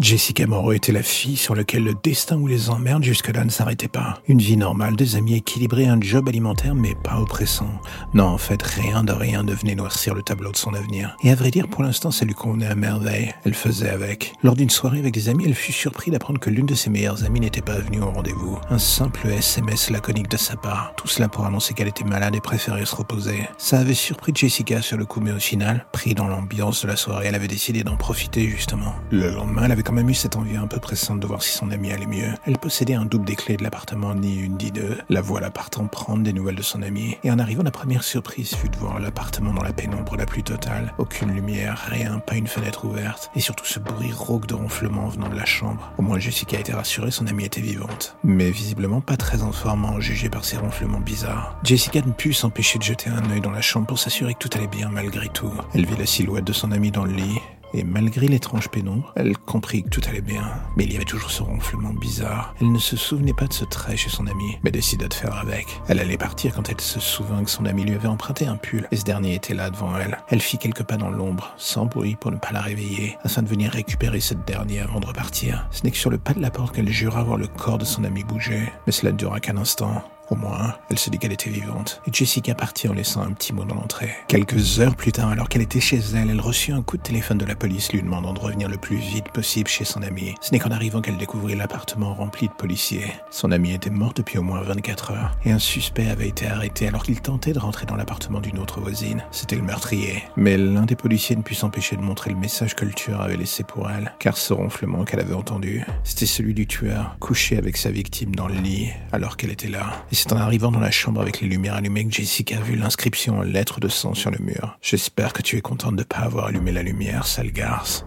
Jessica Moreau était la fille sur laquelle le destin ou les emmerdes jusque-là ne s'arrêtaient pas. Une vie normale, des amis équilibrés, un job alimentaire mais pas oppressant. Non, en fait, rien de rien ne venait noircir le tableau de son avenir. Et à vrai dire, pour l'instant, ça lui convenait à merveille. Elle faisait avec. Lors d'une soirée avec des amis, elle fut surprise d'apprendre que l'une de ses meilleures amies n'était pas venue au rendez-vous. Un simple SMS laconique de sa part. Tout cela pour annoncer qu'elle était malade et préférait se reposer. Ça avait surpris Jessica sur le coup, mais au final, pris dans l'ambiance de la soirée, elle avait décidé d'en profiter justement. Le lendemain, elle avait eu cette envie un peu pressante de voir si son ami allait mieux. Elle possédait un double des clés de l'appartement, ni une ni deux. La voilà partant prendre des nouvelles de son ami. Et en arrivant, la première surprise fut de voir l'appartement dans la pénombre la plus totale. Aucune lumière, rien, pas une fenêtre ouverte. Et surtout ce bruit rauque de ronflement venant de la chambre. Au moins Jessica était rassurée, son amie était vivante. Mais visiblement pas très en forme, jugé par ces ronflements bizarres. Jessica ne put s'empêcher de jeter un œil dans la chambre pour s'assurer que tout allait bien malgré tout. Elle vit la silhouette de son ami dans le lit et malgré l'étrange pénombre, elle comprit que tout allait bien. Mais il y avait toujours ce ronflement bizarre. Elle ne se souvenait pas de ce trait chez son ami, mais décida de faire avec. Elle allait partir quand elle se souvint que son ami lui avait emprunté un pull, et ce dernier était là devant elle. Elle fit quelques pas dans l'ombre, sans bruit pour ne pas la réveiller, afin de venir récupérer cette dernière avant de repartir. Ce n'est que sur le pas de la porte qu'elle jura voir le corps de son ami bouger, mais cela ne dura qu'un instant. Au moins, elle se dit qu'elle était vivante. Et Jessica partit en laissant un petit mot dans l'entrée. Quelques heures plus tard, alors qu'elle était chez elle, elle reçut un coup de téléphone de la police lui demandant de revenir le plus vite possible chez son ami. Ce n'est qu'en arrivant qu'elle découvrit l'appartement rempli de policiers. Son ami était mort depuis au moins 24 heures et un suspect avait été arrêté alors qu'il tentait de rentrer dans l'appartement d'une autre voisine. C'était le meurtrier. Mais l'un des policiers ne put s'empêcher de montrer le message que le tueur avait laissé pour elle, car ce ronflement qu'elle avait entendu, c'était celui du tueur, couché avec sa victime dans le lit alors qu'elle était là. Et c'est en arrivant dans la chambre avec les lumières allumées que Jessica a vu l'inscription en lettres de sang sur le mur. J'espère que tu es contente de ne pas avoir allumé la lumière, sale garce.